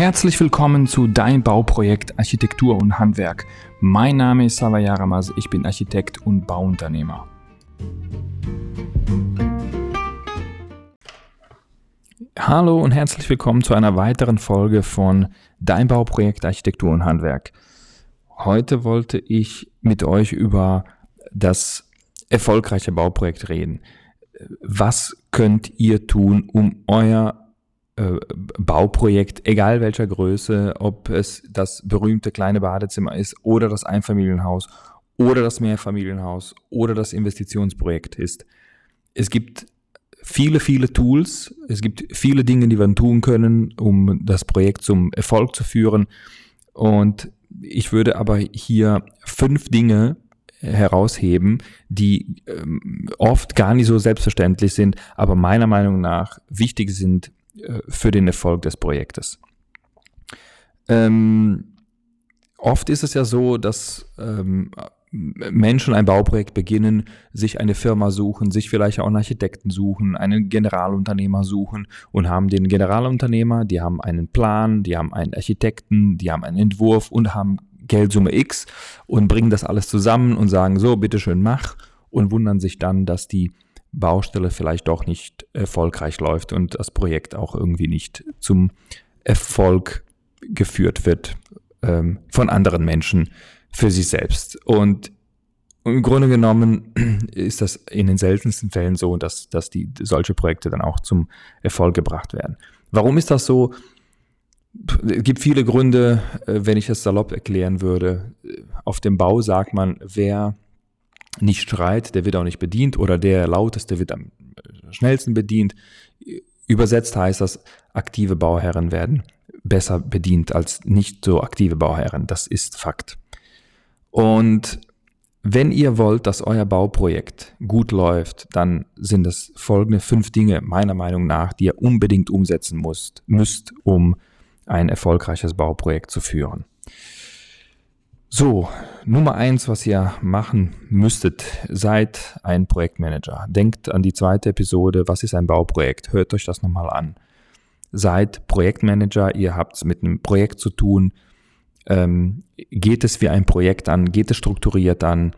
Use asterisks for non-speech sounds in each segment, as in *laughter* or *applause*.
Herzlich willkommen zu Dein Bauprojekt Architektur und Handwerk. Mein Name ist Sava Yaramas, ich bin Architekt und Bauunternehmer. Hallo und herzlich willkommen zu einer weiteren Folge von Dein Bauprojekt Architektur und Handwerk. Heute wollte ich mit euch über das erfolgreiche Bauprojekt reden. Was könnt ihr tun, um euer äh, Bauprojekt, egal welcher Größe, ob es das berühmte kleine Badezimmer ist oder das Einfamilienhaus oder das Mehrfamilienhaus oder das Investitionsprojekt ist. Es gibt viele, viele Tools, es gibt viele Dinge, die wir tun können, um das Projekt zum Erfolg zu führen. Und ich würde aber hier fünf Dinge herausheben, die ähm, oft gar nicht so selbstverständlich sind, aber meiner Meinung nach wichtig sind für den Erfolg des Projektes. Ähm, oft ist es ja so, dass ähm, Menschen ein Bauprojekt beginnen, sich eine Firma suchen, sich vielleicht auch einen Architekten suchen, einen Generalunternehmer suchen und haben den Generalunternehmer, die haben einen Plan, die haben einen Architekten, die haben einen Entwurf und haben Geldsumme X und bringen das alles zusammen und sagen so, bitteschön mach und wundern sich dann, dass die Baustelle vielleicht doch nicht erfolgreich läuft und das Projekt auch irgendwie nicht zum Erfolg geführt wird ähm, von anderen Menschen für sich selbst. Und im Grunde genommen *clears throat* ist das in den seltensten Fällen so, dass, dass die solche Projekte dann auch zum Erfolg gebracht werden. Warum ist das so? Es gibt viele Gründe, äh, wenn ich es salopp erklären würde. Auf dem Bau sagt man, wer nicht schreit, der wird auch nicht bedient oder der lauteste wird am schnellsten bedient. Übersetzt heißt das, aktive Bauherren werden besser bedient als nicht so aktive Bauherren. Das ist Fakt. Und wenn ihr wollt, dass euer Bauprojekt gut läuft, dann sind es folgende fünf Dinge meiner Meinung nach, die ihr unbedingt umsetzen müsst, müsst um ein erfolgreiches Bauprojekt zu führen. So, Nummer eins, was ihr machen müsstet, seid ein Projektmanager. Denkt an die zweite Episode, was ist ein Bauprojekt? Hört euch das nochmal an. Seid Projektmanager, ihr habt es mit einem Projekt zu tun. Ähm, geht es wie ein Projekt an? Geht es strukturiert an?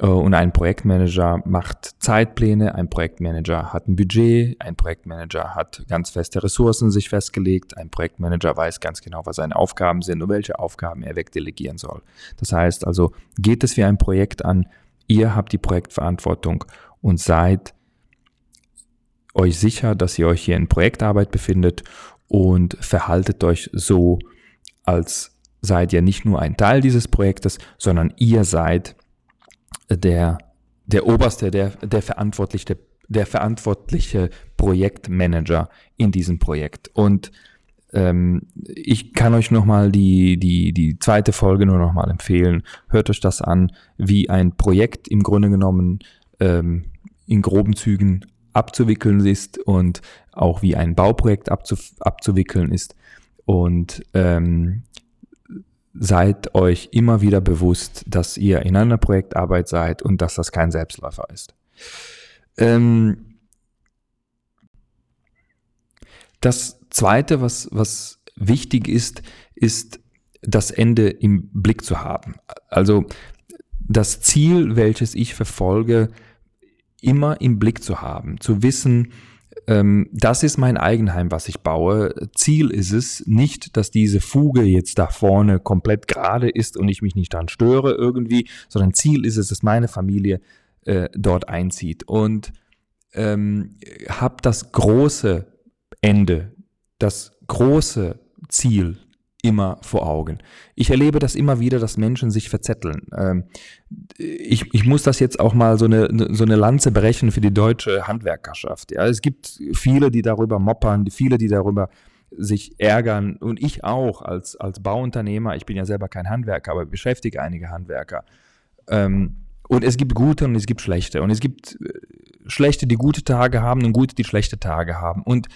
Äh, und ein Projektmanager macht Zeitpläne, ein Projektmanager hat ein Budget, ein Projektmanager hat ganz feste Ressourcen sich festgelegt, ein Projektmanager weiß ganz genau, was seine Aufgaben sind und welche Aufgaben er wegdelegieren soll. Das heißt also, geht es wie ein Projekt an, ihr habt die Projektverantwortung und seid euch sicher, dass ihr euch hier in Projektarbeit befindet und verhaltet euch so, als seid ihr nicht nur ein Teil dieses Projektes, sondern ihr seid der, der oberste, der, der verantwortliche, der verantwortliche Projektmanager in diesem Projekt. Und ähm, ich kann euch nochmal die, die, die zweite Folge nur nochmal empfehlen. Hört euch das an, wie ein Projekt im Grunde genommen ähm, in groben Zügen abzuwickeln ist und auch wie ein Bauprojekt abzu, abzuwickeln ist. Und ähm, seid euch immer wieder bewusst, dass ihr in einer Projektarbeit seid und dass das kein Selbstläufer ist. Ähm das zweite, was, was wichtig ist, ist das Ende im Blick zu haben. Also das Ziel, welches ich verfolge, immer im Blick zu haben, zu wissen, das ist mein Eigenheim, was ich baue. Ziel ist es nicht, dass diese Fuge jetzt da vorne komplett gerade ist und ich mich nicht daran störe irgendwie, sondern Ziel ist es, dass meine Familie äh, dort einzieht. Und ähm, habe das große Ende, das große Ziel immer vor Augen. Ich erlebe das immer wieder, dass Menschen sich verzetteln. Ähm, ich, ich muss das jetzt auch mal so eine, so eine Lanze brechen für die deutsche Handwerkerschaft. Ja, es gibt viele, die darüber moppern, viele, die darüber sich ärgern und ich auch als, als Bauunternehmer. Ich bin ja selber kein Handwerker, aber beschäftige einige Handwerker. Ähm, und es gibt gute und es gibt schlechte. Und es gibt äh, schlechte, die gute Tage haben und gute, die schlechte Tage haben. Und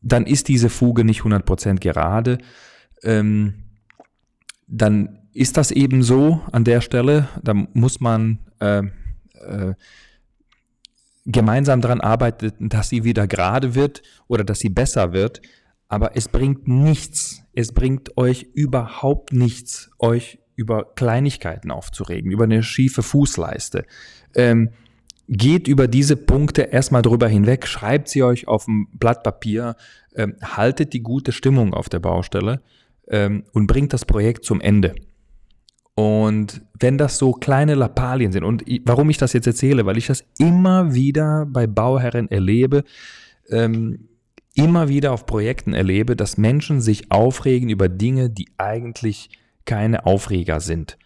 dann ist diese Fuge nicht 100% gerade ähm, dann ist das eben so an der Stelle. Da muss man äh, äh, gemeinsam daran arbeiten, dass sie wieder gerade wird oder dass sie besser wird. Aber es bringt nichts, es bringt euch überhaupt nichts, euch über Kleinigkeiten aufzuregen, über eine schiefe Fußleiste. Ähm, geht über diese Punkte erstmal drüber hinweg, schreibt sie euch auf ein Blatt Papier, ähm, haltet die gute Stimmung auf der Baustelle ähm, und bringt das Projekt zum Ende. Und wenn das so kleine Lappalien sind, und warum ich das jetzt erzähle, weil ich das immer wieder bei Bauherren erlebe, ähm, immer wieder auf Projekten erlebe, dass Menschen sich aufregen über Dinge, die eigentlich keine Aufreger sind.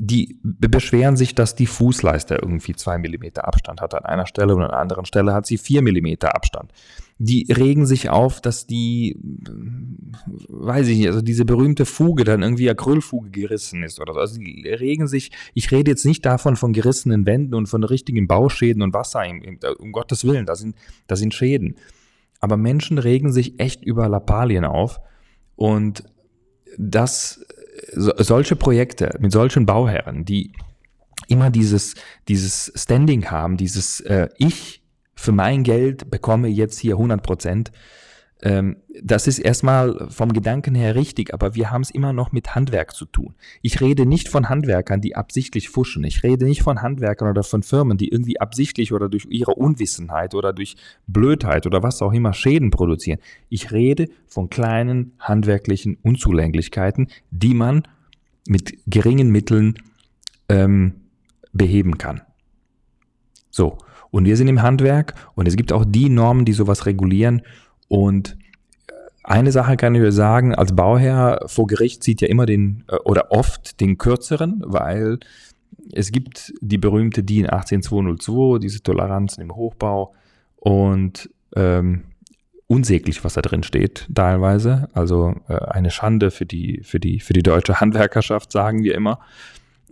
Die beschweren sich, dass die Fußleiste irgendwie zwei Millimeter Abstand hat an einer Stelle und an einer anderen Stelle hat sie vier Millimeter Abstand. Die regen sich auf, dass die, weiß ich nicht, also diese berühmte Fuge dann irgendwie Acrylfuge gerissen ist oder so. Also die regen sich, ich rede jetzt nicht davon von gerissenen Wänden und von richtigen Bauschäden und Wasser, um Gottes Willen, das sind, das sind Schäden. Aber Menschen regen sich echt über Lappalien auf und das, so, solche Projekte mit solchen Bauherren, die immer dieses, dieses Standing haben, dieses äh, Ich für mein Geld bekomme jetzt hier 100 Prozent, das ist erstmal vom Gedanken her richtig, aber wir haben es immer noch mit Handwerk zu tun. Ich rede nicht von Handwerkern, die absichtlich fuschen. Ich rede nicht von Handwerkern oder von Firmen, die irgendwie absichtlich oder durch ihre Unwissenheit oder durch Blödheit oder was auch immer Schäden produzieren. Ich rede von kleinen handwerklichen Unzulänglichkeiten, die man mit geringen Mitteln ähm, beheben kann. So, und wir sind im Handwerk und es gibt auch die Normen, die sowas regulieren und eine Sache kann ich sagen, als Bauherr vor Gericht zieht ja immer den äh, oder oft den kürzeren, weil es gibt die berühmte DIN 18202, diese Toleranzen im Hochbau und ähm, unsäglich, was da drin steht, teilweise. Also äh, eine Schande für die, für, die, für die deutsche Handwerkerschaft, sagen wir immer,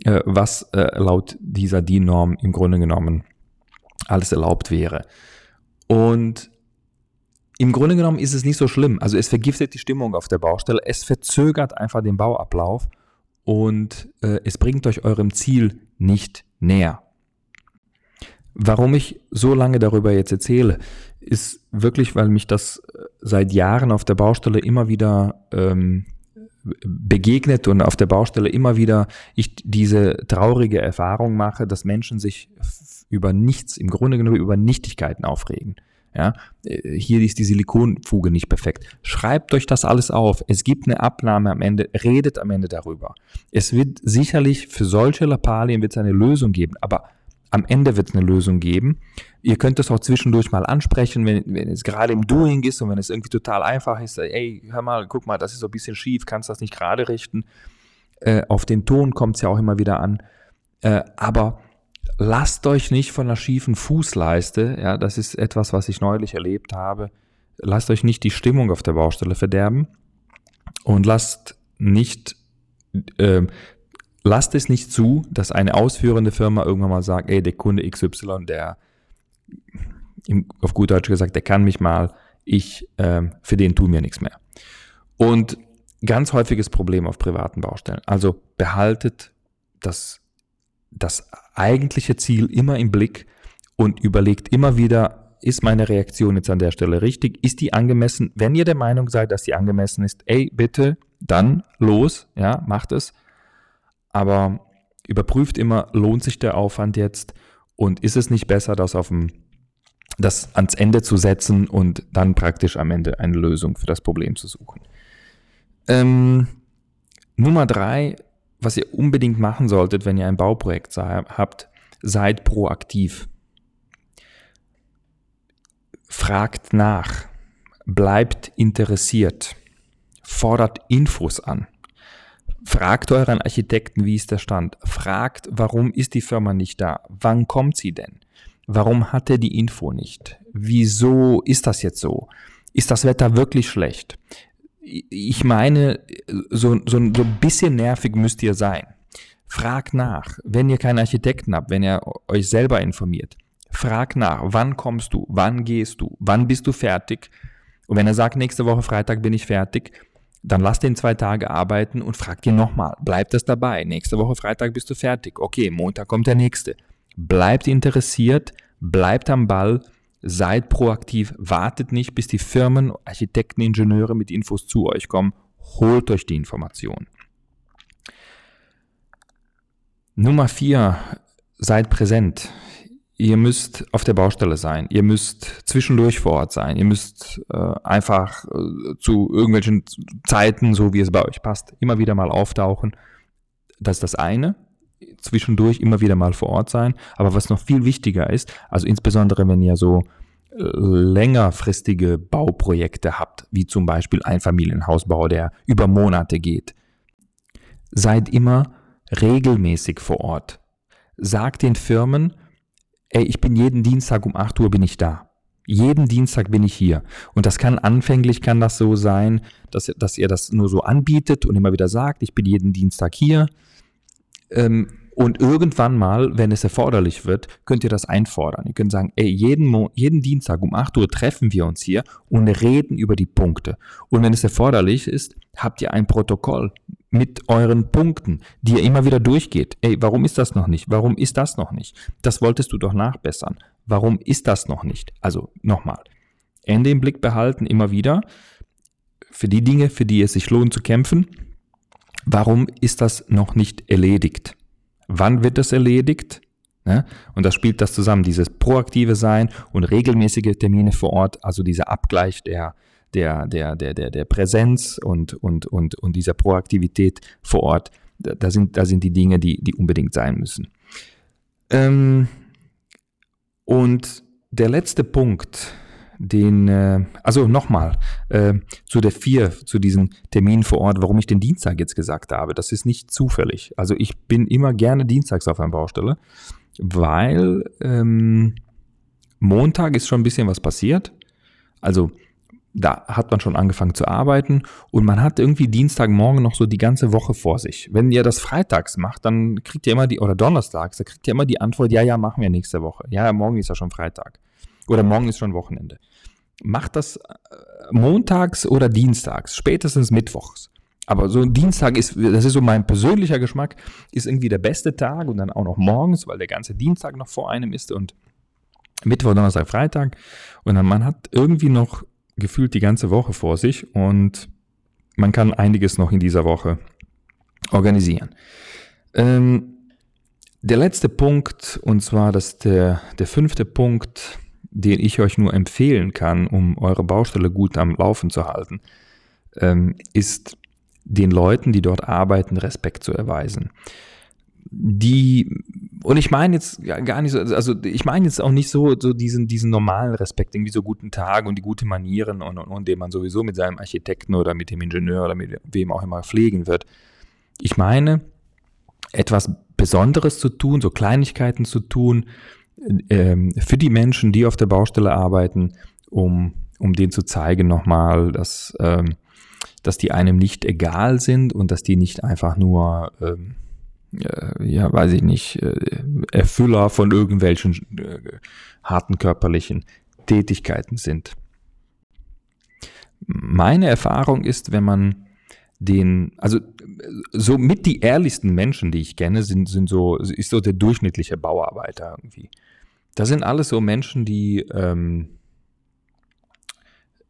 äh, was äh, laut dieser DIN-Norm im Grunde genommen alles erlaubt wäre. Und im Grunde genommen ist es nicht so schlimm. Also es vergiftet die Stimmung auf der Baustelle, es verzögert einfach den Bauablauf und äh, es bringt euch eurem Ziel nicht näher. Warum ich so lange darüber jetzt erzähle, ist wirklich, weil mich das äh, seit Jahren auf der Baustelle immer wieder ähm, begegnet und auf der Baustelle immer wieder ich diese traurige Erfahrung mache, dass Menschen sich über nichts, im Grunde genommen über Nichtigkeiten aufregen. Ja, äh, hier ist die Silikonfuge nicht perfekt. Schreibt euch das alles auf. Es gibt eine Abnahme am Ende. Redet am Ende darüber. Es wird sicherlich für solche Lappalien wird es eine Lösung geben, aber am Ende wird es eine Lösung geben. Ihr könnt es auch zwischendurch mal ansprechen, wenn, wenn es gerade im Doing ist und wenn es irgendwie total einfach ist. Ey, hör mal, guck mal, das ist so ein bisschen schief, kannst das nicht gerade richten. Äh, auf den Ton kommt es ja auch immer wieder an. Äh, aber lasst euch nicht von einer schiefen Fußleiste, ja, das ist etwas, was ich neulich erlebt habe, lasst euch nicht die Stimmung auf der Baustelle verderben und lasst nicht, äh, lasst es nicht zu, dass eine ausführende Firma irgendwann mal sagt, ey, der Kunde XY, der, auf gut Deutsch gesagt, der kann mich mal, ich, äh, für den tun wir nichts mehr. Und ganz häufiges Problem auf privaten Baustellen. Also behaltet das das eigentliche Ziel immer im Blick und überlegt immer wieder, ist meine Reaktion jetzt an der Stelle richtig? Ist die angemessen? Wenn ihr der Meinung seid, dass die angemessen ist, ey, bitte, dann los, ja, macht es. Aber überprüft immer, lohnt sich der Aufwand jetzt und ist es nicht besser, das auf dem das ans Ende zu setzen und dann praktisch am Ende eine Lösung für das Problem zu suchen. Ähm, Nummer drei, was ihr unbedingt machen solltet, wenn ihr ein Bauprojekt habt, seid proaktiv. Fragt nach, bleibt interessiert, fordert Infos an. Fragt euren Architekten, wie ist der Stand. Fragt, warum ist die Firma nicht da? Wann kommt sie denn? Warum hat er die Info nicht? Wieso ist das jetzt so? Ist das Wetter wirklich schlecht? Ich meine, so, so, so ein bisschen nervig müsst ihr sein. Frag nach, wenn ihr keinen Architekten habt, wenn ihr euch selber informiert. Frag nach, wann kommst du, wann gehst du, wann bist du fertig? Und wenn er sagt, nächste Woche Freitag bin ich fertig, dann lasst ihn zwei Tage arbeiten und fragt ihn nochmal. Bleibt es dabei? Nächste Woche Freitag bist du fertig. Okay, Montag kommt der nächste. Bleibt interessiert, bleibt am Ball, Seid proaktiv, wartet nicht, bis die Firmen, Architekten, Ingenieure mit Infos zu euch kommen. Holt euch die Informationen. Nummer vier, seid präsent. Ihr müsst auf der Baustelle sein. Ihr müsst zwischendurch vor Ort sein. Ihr müsst äh, einfach äh, zu irgendwelchen Zeiten, so wie es bei euch passt, immer wieder mal auftauchen. Das ist das eine. Zwischendurch immer wieder mal vor Ort sein. Aber was noch viel wichtiger ist, also insbesondere wenn ihr so äh, längerfristige Bauprojekte habt, wie zum Beispiel ein Familienhausbau, der über Monate geht, seid immer regelmäßig vor Ort. Sagt den Firmen, ey, ich bin jeden Dienstag um 8 Uhr bin ich da. Jeden Dienstag bin ich hier. Und das kann anfänglich kann das so sein, dass, dass ihr das nur so anbietet und immer wieder sagt, ich bin jeden Dienstag hier. Ähm, und irgendwann mal, wenn es erforderlich wird, könnt ihr das einfordern. Ihr könnt sagen, ey, jeden, Mo jeden Dienstag um 8 Uhr treffen wir uns hier und reden über die Punkte. Und wenn es erforderlich ist, habt ihr ein Protokoll mit euren Punkten, die ihr immer wieder durchgeht. Ey, warum ist das noch nicht? Warum ist das noch nicht? Das wolltest du doch nachbessern. Warum ist das noch nicht? Also nochmal. Ende im Blick behalten, immer wieder. Für die Dinge, für die es sich lohnt zu kämpfen. Warum ist das noch nicht erledigt? Wann wird es erledigt? Ne? Und da spielt das zusammen, dieses proaktive Sein und regelmäßige Termine vor Ort, also dieser Abgleich der, der, der, der, der, der Präsenz und, und, und, und dieser Proaktivität vor Ort. Da sind, da sind die Dinge, die, die unbedingt sein müssen. Ähm, und der letzte Punkt, den, äh, also nochmal, äh, zu der vier, zu diesen Terminen vor Ort, warum ich den Dienstag jetzt gesagt habe, das ist nicht zufällig. Also ich bin immer gerne dienstags auf einer Baustelle, weil ähm, Montag ist schon ein bisschen was passiert. Also da hat man schon angefangen zu arbeiten und man hat irgendwie Dienstagmorgen noch so die ganze Woche vor sich. Wenn ihr das freitags macht, dann kriegt ihr immer die, oder donnerstags, da kriegt ihr immer die Antwort, ja, ja, machen wir nächste Woche. Ja, morgen ist ja schon Freitag. Oder morgen ist schon Wochenende. Macht das äh, montags oder dienstags, spätestens mittwochs. Aber so ein Dienstag ist, das ist so mein persönlicher Geschmack, ist irgendwie der beste Tag und dann auch noch morgens, weil der ganze Dienstag noch vor einem ist und Mittwoch, Donnerstag, Freitag. Und dann man hat irgendwie noch gefühlt die ganze Woche vor sich und man kann einiges noch in dieser Woche organisieren. Ähm, der letzte Punkt, und zwar das der, der fünfte Punkt, den ich euch nur empfehlen kann, um eure Baustelle gut am Laufen zu halten, ähm, ist den Leuten, die dort arbeiten, Respekt zu erweisen. Die, und ich meine jetzt gar nicht so, also ich meine jetzt auch nicht so, so diesen, diesen normalen Respekt, irgendwie so guten Tag und die gute Manieren und, und, und den man sowieso mit seinem Architekten oder mit dem Ingenieur oder mit wem auch immer pflegen wird. Ich meine, etwas Besonderes zu tun, so Kleinigkeiten zu tun, ähm, für die Menschen, die auf der Baustelle arbeiten, um, um denen zu zeigen nochmal, dass, ähm, dass die einem nicht egal sind und dass die nicht einfach nur, ähm, äh, ja, weiß ich nicht, äh, Erfüller von irgendwelchen äh, harten körperlichen Tätigkeiten sind. Meine Erfahrung ist, wenn man den, also so mit die ehrlichsten Menschen, die ich kenne, sind, sind so, ist so der durchschnittliche Bauarbeiter irgendwie. Das sind alles so Menschen, die ähm,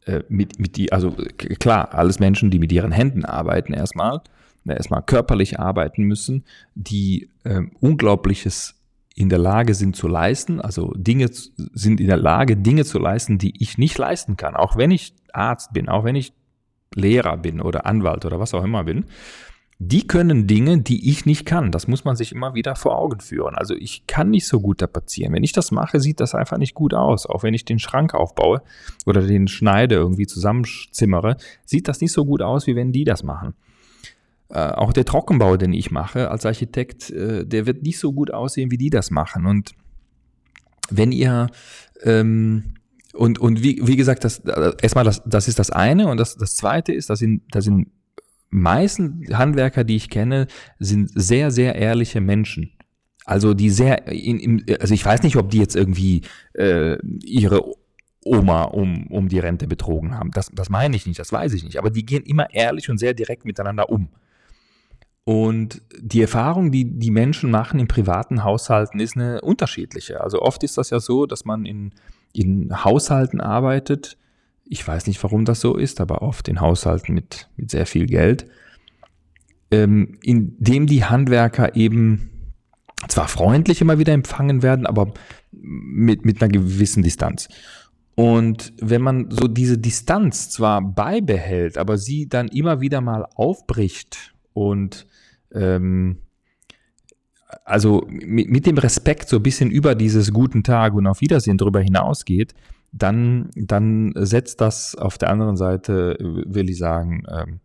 äh, mit, mit die, also klar, alles Menschen, die mit ihren Händen arbeiten erstmal, erstmal körperlich arbeiten müssen, die äh, Unglaubliches in der Lage sind zu leisten, also Dinge sind in der Lage, Dinge zu leisten, die ich nicht leisten kann, auch wenn ich Arzt bin, auch wenn ich Lehrer bin oder Anwalt oder was auch immer bin, die können Dinge, die ich nicht kann. Das muss man sich immer wieder vor Augen führen. Also ich kann nicht so gut tapezieren. Wenn ich das mache, sieht das einfach nicht gut aus. Auch wenn ich den Schrank aufbaue oder den schneide, irgendwie zusammenzimmere, sieht das nicht so gut aus, wie wenn die das machen. Äh, auch der Trockenbau, den ich mache als Architekt, äh, der wird nicht so gut aussehen, wie die das machen. Und wenn ihr ähm, und, und wie, wie gesagt, das, erstmal das, das ist das eine und das, das zweite ist, dass sind, das sind meisten Handwerker, die ich kenne, sind sehr, sehr ehrliche Menschen. Also die sehr, in, in, also ich weiß nicht, ob die jetzt irgendwie äh, ihre Oma um, um die Rente betrogen haben. Das, das meine ich nicht, das weiß ich nicht. Aber die gehen immer ehrlich und sehr direkt miteinander um. Und die Erfahrung, die die Menschen machen in privaten Haushalten, ist eine unterschiedliche. Also oft ist das ja so, dass man in, in Haushalten arbeitet. Ich weiß nicht, warum das so ist, aber oft in Haushalten mit, mit sehr viel Geld, ähm, in dem die Handwerker eben zwar freundlich immer wieder empfangen werden, aber mit, mit einer gewissen Distanz. Und wenn man so diese Distanz zwar beibehält, aber sie dann immer wieder mal aufbricht und ähm, also mit, mit dem Respekt so ein bisschen über dieses guten Tag und auf Wiedersehen drüber hinausgeht, dann, dann setzt das auf der anderen Seite, will ich sagen, ähm,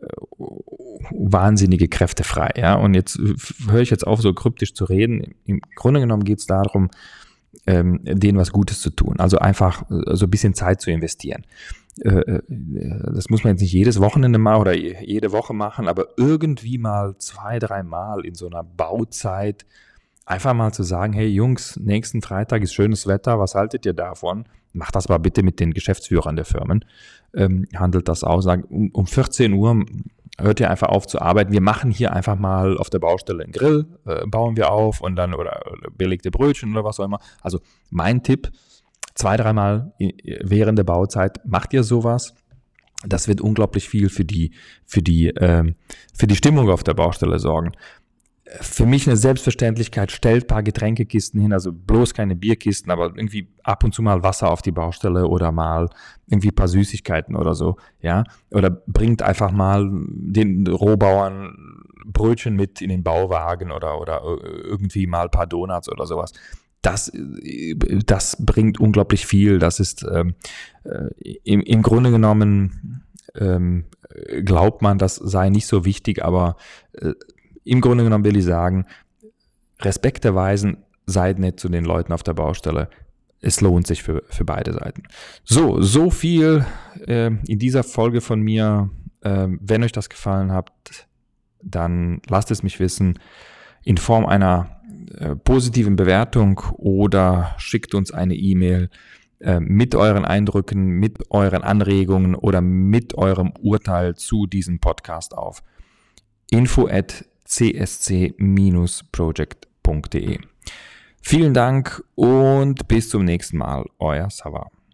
äh, wahnsinnige Kräfte frei. Ja? Und jetzt höre ich jetzt auf, so kryptisch zu reden. Im Grunde genommen geht es darum, ähm, denen was Gutes zu tun. Also einfach äh, so ein bisschen Zeit zu investieren. Äh, äh, das muss man jetzt nicht jedes Wochenende mal oder jede Woche machen, aber irgendwie mal zwei, drei Mal in so einer Bauzeit einfach mal zu sagen, hey Jungs, nächsten Freitag ist schönes Wetter, was haltet ihr davon? Macht das mal bitte mit den Geschäftsführern der Firmen. Ähm, handelt das aus. Um, um 14 Uhr hört ihr einfach auf zu arbeiten. Wir machen hier einfach mal auf der Baustelle einen Grill, äh, bauen wir auf und dann oder, oder belegte Brötchen oder was auch immer. Also mein Tipp, zwei, dreimal während der Bauzeit macht ihr sowas. Das wird unglaublich viel für die, für die, äh, für die Stimmung auf der Baustelle sorgen für mich eine Selbstverständlichkeit, stellt paar Getränkekisten hin, also bloß keine Bierkisten, aber irgendwie ab und zu mal Wasser auf die Baustelle oder mal irgendwie paar Süßigkeiten oder so, ja. Oder bringt einfach mal den Rohbauern Brötchen mit in den Bauwagen oder, oder irgendwie mal paar Donuts oder sowas. Das, das bringt unglaublich viel. Das ist ähm, äh, im, im Grunde genommen ähm, glaubt man, das sei nicht so wichtig, aber äh, im Grunde genommen will ich sagen, Respekt erweisen, seid nett zu den Leuten auf der Baustelle. Es lohnt sich für, für beide Seiten. So, so viel äh, in dieser Folge von mir. Äh, wenn euch das gefallen hat, dann lasst es mich wissen in Form einer äh, positiven Bewertung oder schickt uns eine E-Mail äh, mit euren Eindrücken, mit euren Anregungen oder mit eurem Urteil zu diesem Podcast auf. info at csc-project.de. Vielen Dank und bis zum nächsten Mal, euer Sava.